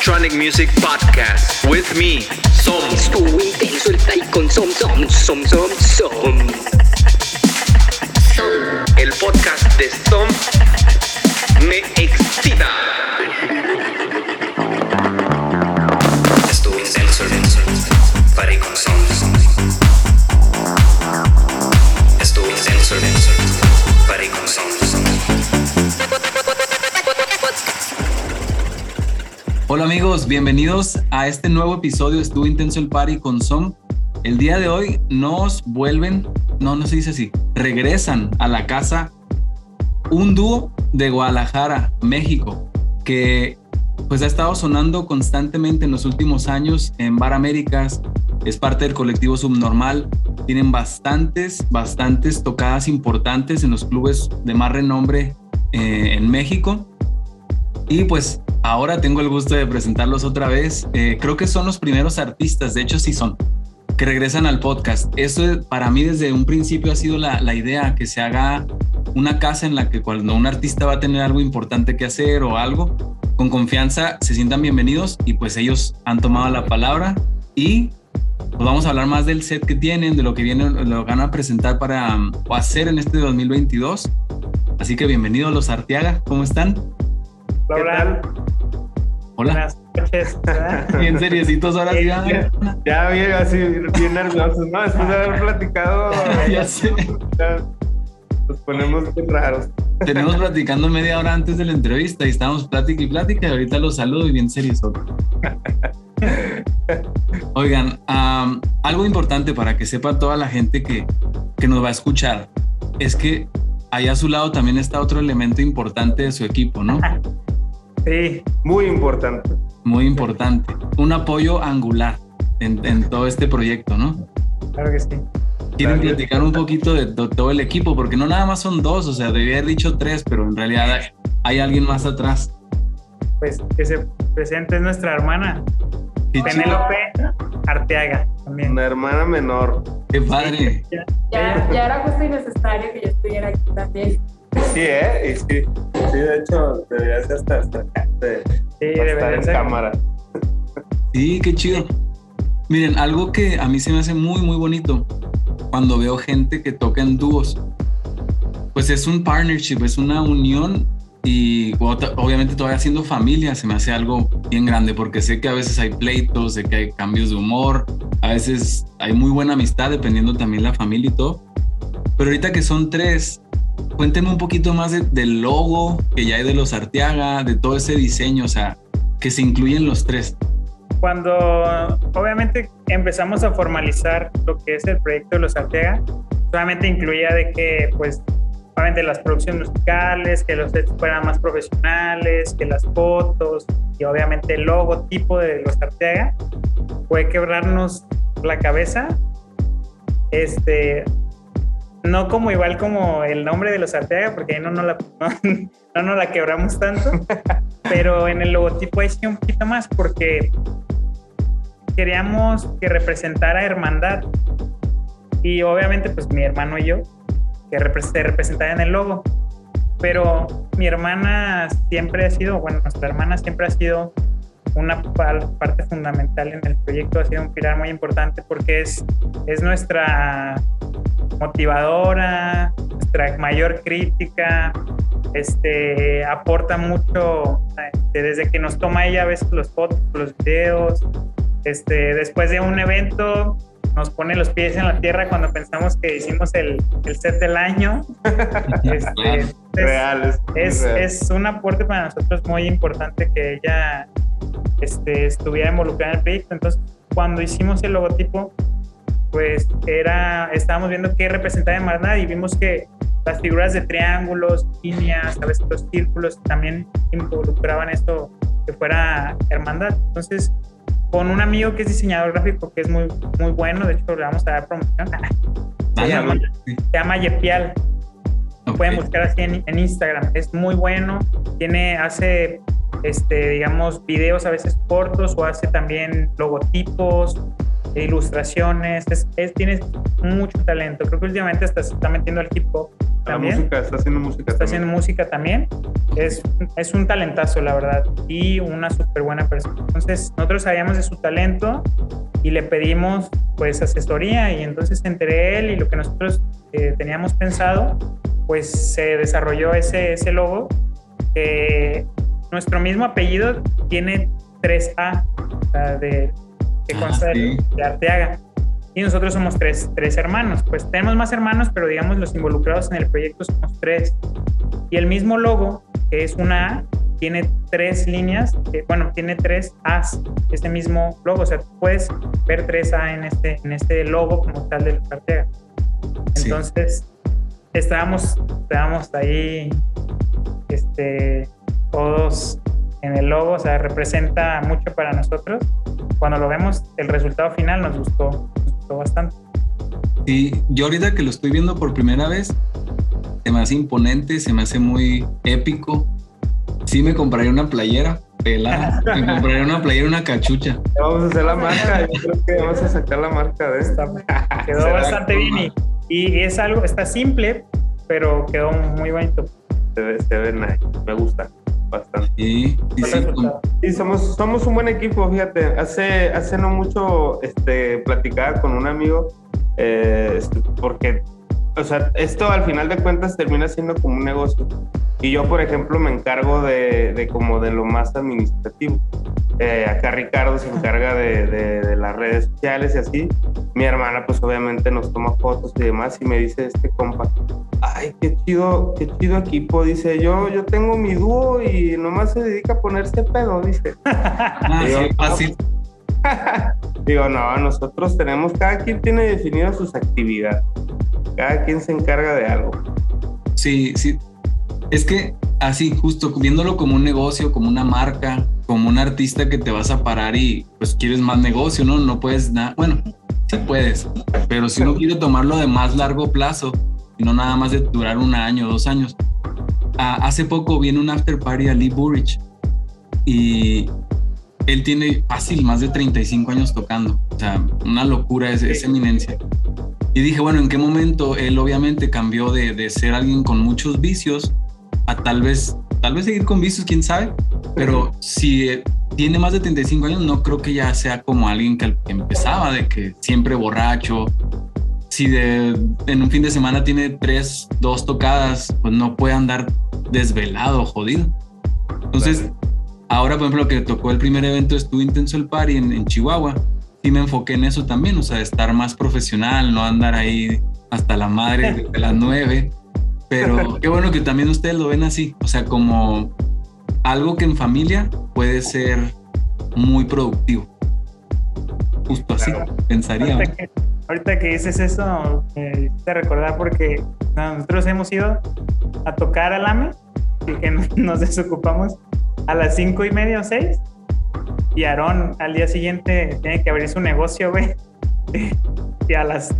Electronic Music Podcast with me, Som. Estuvo intenso el tai con som som som som som. El podcast de Som me excita. Intenso con Som. Hola amigos, bienvenidos a este nuevo episodio Estuvo Intenso el Party con Som. El día de hoy nos vuelven, no, no se dice así, regresan a la casa un dúo de Guadalajara, México, que pues ha estado sonando constantemente en los últimos años en Bar Américas, es parte del colectivo Subnormal, tienen bastantes, bastantes tocadas importantes en los clubes de más renombre eh, en México. Y pues ahora tengo el gusto de presentarlos otra vez. Eh, creo que son los primeros artistas, de hecho sí son, que regresan al podcast. Eso para mí desde un principio ha sido la, la idea, que se haga una casa en la que cuando un artista va a tener algo importante que hacer o algo, con confianza se sientan bienvenidos y pues ellos han tomado la palabra y pues vamos a hablar más del set que tienen, de lo que vienen, de lo que van a presentar para um, hacer en este 2022. Así que bienvenidos los Arteaga, ¿cómo están? Hola, Hola. buenas noches. Bien seriecitos ahora sí. Ya, ya bien, así, bien nerviosos, ¿no? Después de haber platicado, Ya sé. ya nos ponemos bien raros. Tenemos platicando media hora antes de la entrevista y estábamos plática y plática y ahorita los saludo y bien serios. Oigan, algo importante para que sepa toda la gente que, que nos va a escuchar es que ahí a su lado también está otro elemento importante de su equipo, ¿no? Sí, muy importante. Muy importante. Un apoyo angular en, en todo este proyecto, ¿no? Claro que sí. Quieren platicar un poquito de, to- todo el equipo, porque no nada más son dos, o sea, debía haber dicho tres, pero en realidad hay, hay alguien más atrás. Pues que se presente es nuestra hermana, Penélope Arteaga, también. Una hermana menor. qué padre. Ya, ya era justo y necesario que yo estuviera aquí también. Sí, ¿eh? Y sí. Sí, de hecho, deberías hasta acercarte Sí, para estar debería en ser. cámara. Sí, qué chido. Miren, algo que a mí se me hace muy, muy bonito cuando veo gente que toca en dúos, pues es un partnership, es una unión y obviamente todavía siendo familia se me hace algo bien grande porque sé que a veces hay pleitos, sé que hay cambios de humor, a veces hay muy buena amistad dependiendo también la familia y todo. Pero ahorita que son tres, cuéntenme un poquito más de- del logo que ya hay de los Arteaga, de todo ese diseño, o sea, que se incluyen los tres. Cuando obviamente empezamos a formalizar lo que es el proyecto de los Arteaga, solamente incluía de que, pues, obviamente las producciones musicales, que los sets fueran más profesionales, que las fotos y obviamente el logotipo de los Arteaga, fue quebrarnos la cabeza. Este, no como igual como el nombre de los Arteaga, porque ahí no nos la, no, no la quebramos tanto, pero en el logotipo ahí sí un poquito más, porque queríamos que representara hermandad. Y obviamente, pues mi hermano y yo, que se representara en el logo. Pero mi hermana siempre ha sido, bueno, nuestra hermana siempre ha sido una par- parte fundamental en el proyecto, ha sido un pilar muy importante porque es, es nuestra motivadora, nuestra mayor crítica, este, aporta mucho este, desde que nos toma ella a veces los fotos, los videos, este, después de un evento nos pone los pies en la tierra cuando pensamos que hicimos el, el set del año. Este. Es- Real, es, es, real. es un aporte para nosotros muy importante que ella este, estuviera involucrada en el proyecto. Entonces, cuando hicimos el logotipo, pues era, estábamos viendo qué representaba hermandad y vimos que las figuras de triángulos, líneas, a veces los círculos también involucraban esto que fuera hermandad. Entonces, con un amigo que es diseñador gráfico que es muy, muy bueno, de hecho le vamos a dar promoción, se Dale, llama, se llama Yepial. Lo pueden buscar así en, en Instagram. Es muy bueno. Tiene, hace, este, digamos, videos a veces cortos o hace también logotipos, ilustraciones. Es, es- tiene mucho talento. Creo que últimamente hasta se está metiendo al hip hop. La también. música, está haciendo música está también. haciendo música también. Es, es un talentazo, la verdad, y una súper buena persona. Entonces, nosotros sabíamos de su talento y le pedimos pues asesoría y entonces entre él y lo que nosotros eh, teníamos pensado, pues se desarrolló ese, ese logo. que nuestro mismo apellido tiene 3A, o sea, de, que Ah, consta de- sí. de Arteaga. Y nosotros somos tres, tres hermanos. Pues tenemos más hermanos, pero digamos los involucrados en el proyecto somos tres. Y el mismo logo, que es una A, tiene tres líneas, que, bueno, tiene tres A's, este mismo logo. O sea, puedes ver tres A en este, en este logo como tal del Arteaga. Sí. Estábamos, estábamos ahí, este, todos en el logo, o sea, representa mucho para nosotros. Cuando lo vemos, el resultado final nos gustó, nos gustó bastante. Sí, yo ahorita que lo estoy viendo por primera vez, se me hace imponente, se me hace muy épico. Sí me compraría una playera, pelada. Me compraría una playera, una cachucha. Vamos a hacer la marca. Yo creo que vamos a sacar la marca de esta. Quedó Será bastante bien y, es algo, está simple, pero quedó muy bonito. Se ve, se ve nice. Me gusta bastante. Sí, sí, Buen sí, resultado. Sí, somos, somos un buen equipo, fíjate. Hace, hace no mucho este, platicaba con un amigo, eh, este, porque, o sea, esto al final de cuentas termina siendo como un negocio. Y yo, por ejemplo, me encargo de, de como de lo más administrativo. Eh, acá Ricardo se encarga de, de- de las redes sociales y así. Mi hermana, pues obviamente nos toma fotos y demás y me dice este compa, ay, qué chido, qué chido equipo. Dice, yo, yo tengo mi dúo y nomás se dedica a ponerse pedo, dice. Ah, sí, fácil. Digo, no, nosotros tenemos, cada quien tiene definidas sus actividades. Cada quien se encarga de algo. Sí, sí. Es que así, justo viéndolo como un negocio, como una marca, como un artista que te vas a parar y pues quieres más negocio, ¿no? No puedes nada. Bueno, sí puedes, pero si uno quiere tomarlo de más largo plazo y no nada más de durar un año, dos años. Ah, hace poco viene un after party a Lee Burridge y él tiene fácil más de 35 años tocando. O sea, una locura, es, es eminencia. Y dije, bueno, ¿en qué momento él obviamente cambió de, de ser alguien con muchos vicios a tal vez, tal vez seguir con vicios, quién sabe? Pero si eh, tiene más de 35 años, no creo que ya sea como alguien que, empezaba, de que siempre borracho. Si de, en un fin de semana tiene tres, dos tocadas, pues no puede andar desvelado, jodido. Entonces, ahora, por ejemplo, que tocó el primer evento, estuvo intenso el party en, en Chihuahua. Sí me enfoqué en eso también, o sea, estar más profesional, no andar ahí hasta la madre de las nueve. Pero qué bueno que también ustedes lo ven así, o sea, como algo que en familia puede ser muy productivo. Justo así, pensaría. Ahorita que, ahorita que dices eso, me hiciste recordar porque nosotros hemos ido a tocar al AME y que nos desocupamos a las cinco y media o seis. Y Aarón al día siguiente tiene que abrir su negocio, güey. Y a las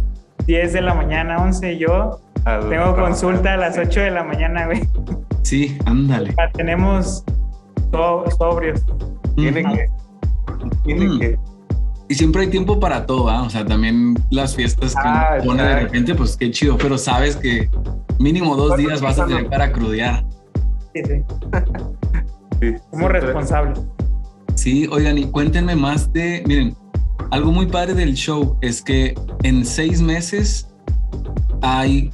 10 de la mañana, 11, yo Al- tengo consulta a las 8 de la mañana, güey. Sí, ándale. Ya Tenemos so- sobrios. Tiene que. Tiene Mm. que. Y siempre hay tiempo para todo, ¿ah? O sea, también las fiestas que Ah, uno pone de repente, pues qué chido, pero sabes que mínimo dos días vas a tener para crudear. Sí, sí. Sí, Somos responsables. Sí, oigan, y cuéntenme más de, miren, algo muy padre del show es que en seis meses hay,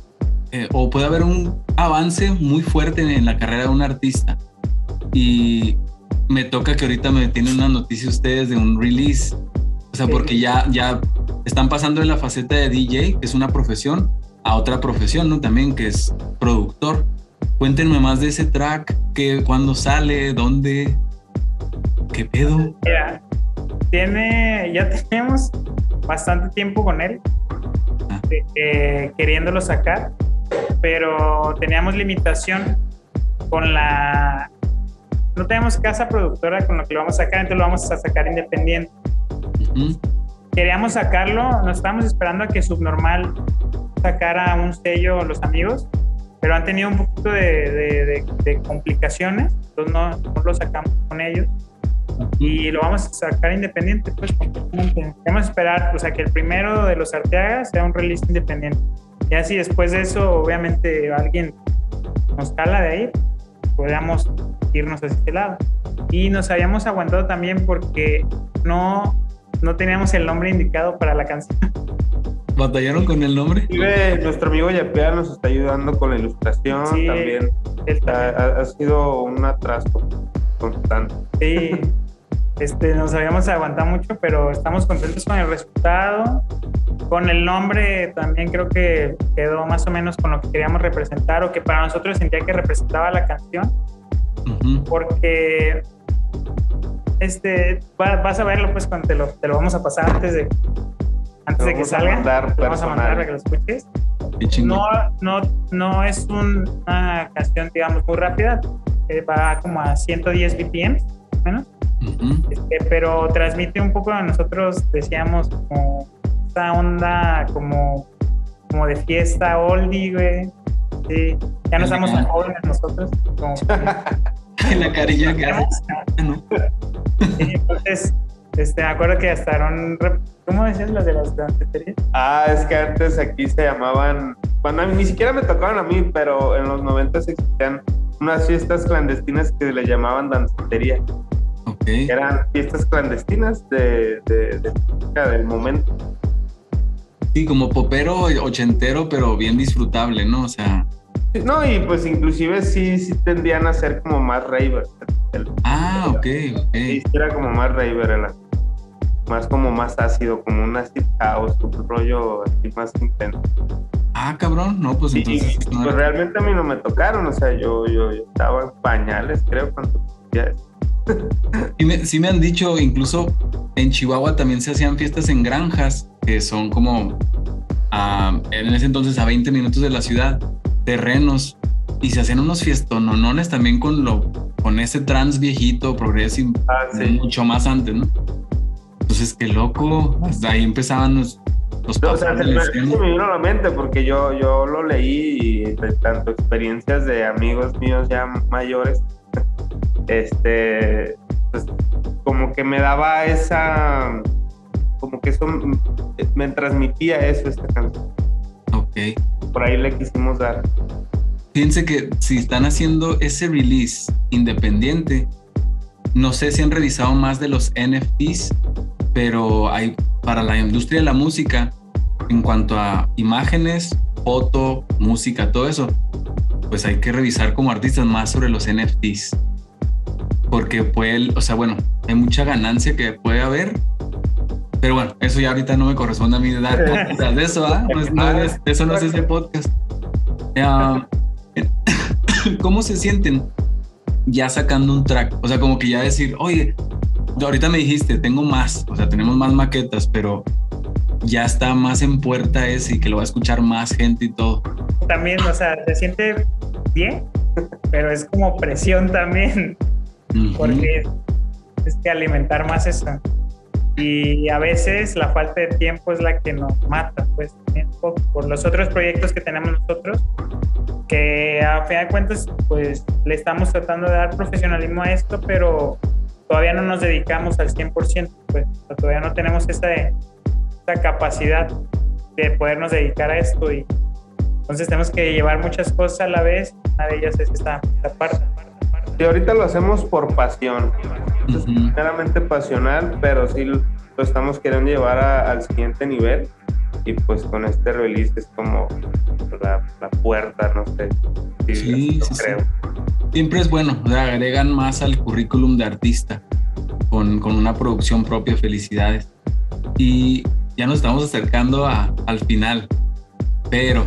eh, o puede haber un avance muy fuerte en, en la carrera de un artista. Y me toca que ahorita me tienen una noticia ustedes de un release. O sea, porque ya, ya están pasando de la faceta de DJ, que es una profesión, a otra profesión, ¿no? También, que es productor. Cuéntenme más de ese track, que, cuándo sale, dónde, qué pedo. Mira, tiene, ya tenemos bastante tiempo con él, Ah. eh, eh, queriéndolo sacar, pero teníamos limitación con la... No tenemos casa productora con lo que lo vamos a sacar, entonces lo vamos a sacar independiente. Queríamos sacarlo, nos estábamos esperando a que Subnormal sacara un sello Los Amigos, pero han tenido un poquito de, de- de- de complicaciones, entonces no, no lo sacamos con ellos y lo vamos a sacar independiente, pues completamente. Vamos a esperar, o sea, que el primero de los Arteagas sea un release independiente. Ya si después de eso, obviamente, alguien nos cala de ahí, podríamos irnos hacia este lado. Y nos habíamos aguantado también porque no, no teníamos el nombre indicado para la canción. ¿Batallaron con el nombre? Inclusive, nuestro amigo Yapea nos está ayudando con la ilustración Sí, también. El- Ha, ha- ha sido un atraso constante. Sí, este, nos habíamos aguantado mucho, pero estamos contentos con el resultado. Con el nombre también creo que quedó más o menos con lo que queríamos representar o que para nosotros sentía que representaba la canción, Ujú. porque este, va- vas a verlo pues cuando te lo, te lo vamos a pasar antes de, antes Te de que salga. Te vamos a mandar para que lo escuches. No, no, no es un- una canción, digamos, muy rápida, eh, va como a 110 BPM, más Este, pero transmite un poco a nosotros, decíamos, como esa onda como, como de fiesta oldie, güey. Sí, ya no estamos tan jóvenes nosotros. Como, La carilla que haces. No. sí, entonces, este, me acuerdo que hasta eran, ¿cómo decías las de las danceterías? Ah, es que antes aquí se llamaban, bueno, ni siquiera me tocaban a mí, pero en los 90 existían unas fiestas clandestinas que le llamaban dancetería. Eran fiestas clandestinas de, de, de música del momento. Sí, como popero ochentero, pero bien disfrutable, ¿no? O sea, No, y pues inclusive sí, sí tendían a ser como más ravers. El- ah, ok, Sí, ok. sí era como más raver, el- más como más ácido, como un acid house, un rollo así más intenso. Ah, cabrón, no, pues entonces. y, no pues era- realmente a mí no me tocaron, o sea, yo, yo, yo estaba en pañales, creo, cuando ya. Sí me, sí me han dicho, incluso en Chihuahua también se hacían fiestas en granjas, que son como a- en ese entonces a 20 minutos de la ciudad, terrenos, y se hacían unos fiestononones también con lo con ese trans viejito, progressive, Ah, sí. mucho más antes, ¿no? Entonces, qué loco, hasta ahí empezaban los, los No, o sea, se me, se vino a la mente porque yo, yo lo leí y de tanto experiencias de amigos míos ya mayores, este, pues como que me daba esa, como que eso me transmitía eso esta canción. Ok. Por ahí le quisimos dar. Fíjense que si están haciendo ese release independiente, no sé si han revisado más de los NFTs, pero hay para la industria de la música, en cuanto a imágenes, foto, música, todo eso, pues hay que revisar como artistas más sobre los NFTs. Porque puede, o sea, bueno, hay mucha ganancia que puede haber. Pero bueno, eso ya ahorita no me corresponde a mí dar podcast de eso, ¿ah? No es- no es- eso no es ese podcast. Ah, ¿Cómo se sienten ya sacando un track? O sea, como que ya decir, oye, ahorita me dijiste, tengo más, o sea, tenemos más maquetas, pero ya está más en puerta ese y que lo va a escuchar más gente y todo. También, o sea, se siente bien, pero es como presión también. Porque es que alimentar más eso. Y a veces la falta de tiempo es la que nos mata, pues, también por, los otros proyectos que tenemos nosotros, que a fin de cuentas, pues, le estamos tratando de dar profesionalismo a esto, pero todavía no nos dedicamos al 100%, pues, todavía no tenemos esa, esa capacidad de podernos dedicar a esto y entonces tenemos que llevar muchas cosas a la vez, una de ellas es esta, esta parte. Y ahorita lo hacemos por pasión. Es meramente pasional, pero sí lo estamos queriendo llevar a- al siguiente nivel. Y pues con este release es como la, la puerta, no sé. Sí, Sí, creo. Siempre es bueno, o sea, agregan más al currículum de artista con, con una producción propia, felicidades. Y ya nos estamos acercando a- al final, pero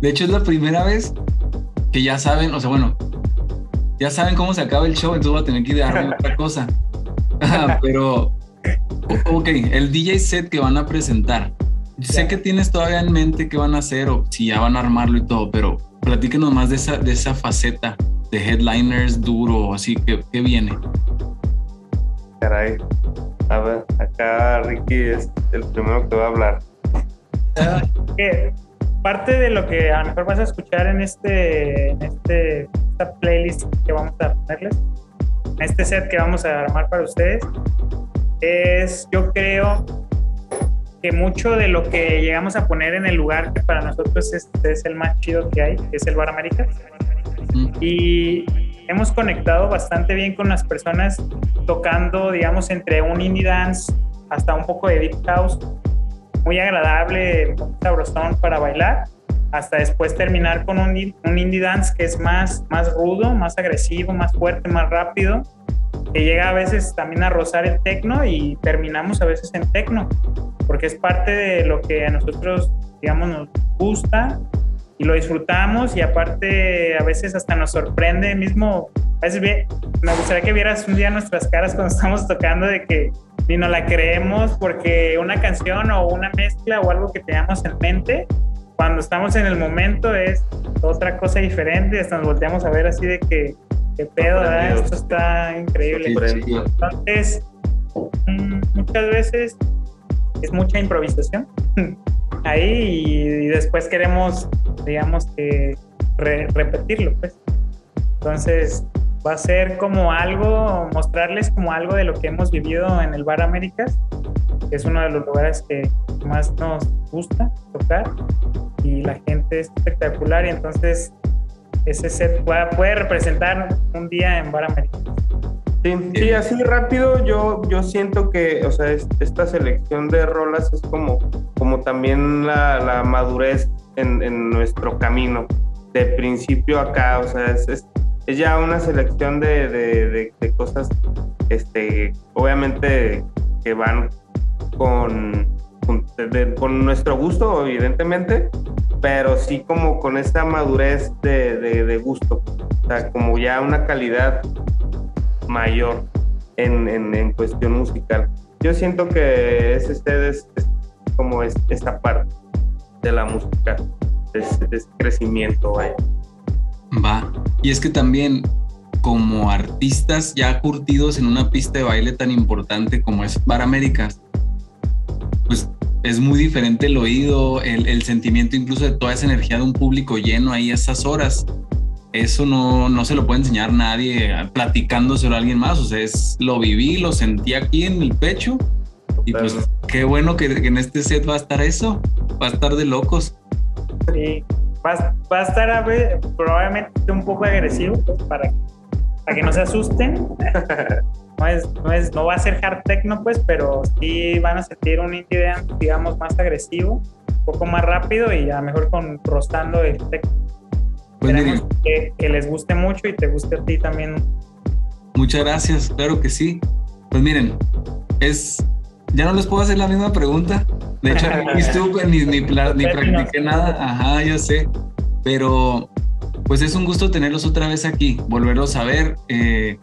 de hecho es la primera vez que ya saben, o sea, bueno, ya saben cómo se acaba el show, entonces voy a tener que darme otra cosa. Ah, pero, ok, el DJ set que van a presentar. Sé que tienes todavía en mente qué van a hacer o si ya van a armarlo y todo, pero platíquenos más de esa, de esa faceta de headliners duro, así que, ¿qué viene? Caray. A ver, acá Ricky es el primero que va a hablar. que parte de lo que a lo mejor vas a escuchar en este, en este esta playlist que vamos a ponerles, en este set que vamos a armar para ustedes, es yo creo que mucho de lo que llegamos a poner en el lugar que para nosotros es, es el más chido que hay, que es el Bar América. Mm. Y hemos conectado bastante bien con las personas tocando, digamos, entre un indie dance hasta un poco de deep house, muy agradable, muy sabrosón para bailar, hasta después terminar con un, un indie dance que es más, más rudo, más agresivo, más fuerte, más rápido, que llega a veces también a rozar el tecno y terminamos a veces en tecno, porque es parte de lo que a nosotros, digamos, nos gusta y lo disfrutamos y aparte a veces hasta nos sorprende mismo. A veces ve- me gustaría que vieras un día nuestras caras cuando estamos tocando de que ni nos la creemos porque una canción o una mezcla o algo que teníamos en mente, cuando estamos en el momento es otra cosa diferente, hasta nos volteamos a ver así de que, qué pedo. Esto está increíble. Entonces, mm, muchas veces es mucha improvisación ahí y, y después queremos, digamos, que re- repetirlo, pues. Entonces, va a ser como algo, mostrarles como algo de lo que hemos vivido en el Bar Américas, que es uno de los lugares que más nos gusta tocar y la gente es espectacular y entonces ese set puede, puede representar un día en Bar Américas. Sí, sí, así rápido yo, yo siento que, o sea, es- esta selección de rolas es como, como también la, la madurez en, en nuestro camino, de principio acá, o sea, es, es, es ya una selección de, de, de- cosas, este, obviamente que van con, con, nuestro gusto, evidentemente, pero sí como con esta madurez de, gusto, o sea, como ya una calidad mayor en, en, cuestión musical. Yo siento que es, es como es, esta parte de la música, es, es crecimiento, vaya. Va. Y es que también, como artistas ya curtidos en una pista de baile tan importante como es Bar Américas, pues es muy diferente el oído, el, el sentimiento incluso de toda esa energía de un público lleno ahí a esas horas. Eso no, no se lo puede enseñar nadie platicándoselo a alguien más. O sea, es, lo viví, lo sentí aquí en el pecho. Y pues qué bueno que, que en este set va a estar eso. Va a estar de locos. Sí, va, a- va a estar a ver, probablemente un poco agresivo pues, para, que- para que no se asusten. No, es, no, es, no va a ser hard techno, pues, pero sí van a sentir un indie dance, digamos, más agresivo, un poco más rápido y a lo mejor con rostando el techno. Pues que, que les guste mucho y te guste a ti también. Muchas gracias, claro que sí. Pues miren, es. Ya no les puedo hacer la misma pregunta. De hecho, ni estuve ni, ni practiqué nada. Ajá, yo sé. Pero, pues es un gusto tenerlos otra vez aquí, volverlos a ver. eh,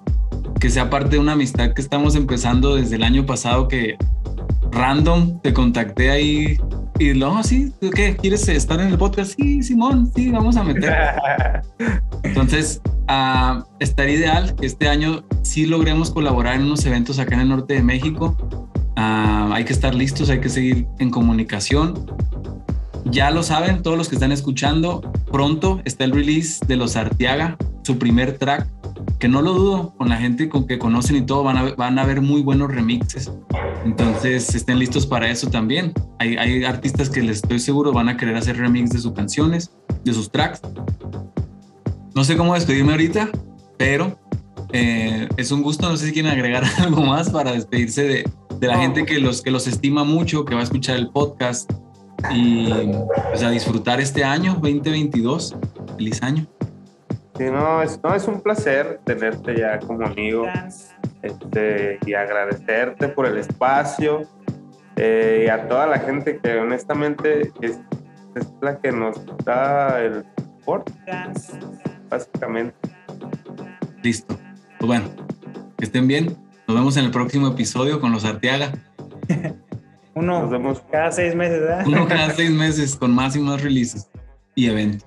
que sea parte de una amistad que estamos empezando desde el año pasado. Que random te contacté ahí y luego, sí, ¿tú qué? ¿Quieres estar en el podcast? Sí, Simón, sí, vamos a meter. Entonces, ah, estaría ideal que este año sí logremos colaborar en unos eventos acá en el norte de México. Ah, hay que estar listos, hay que seguir en comunicación. Ya lo saben todos los que están escuchando, pronto está el release de Los Arteaga, su primer track, que no lo dudo, con la gente con que conocen y todo, van a, van a ver muy buenos remixes. Entonces, estén listos para eso también. Hay, hay artistas que les estoy seguro van a querer hacer remix de sus canciones, de sus tracks. No sé cómo despedirme ahorita, pero eh, es un gusto. No sé si quieren agregar algo más para despedirse de, de la gente que los, que los estima mucho, que va a escuchar el podcast y pues, a disfrutar este año 2022. Feliz año. Sí, no, es, no, es un placer tenerte ya como amigo este, y agradecerte por el espacio eh, y a toda la gente que honestamente es, es la que nos da el support, básicamente. Listo. Pues bueno, que estén bien. Nos vemos en el próximo episodio con los Arteaga. Uno Nos vemos. cada seis meses, ¿verdad? Uno cada seis meses con más y más releases y eventos.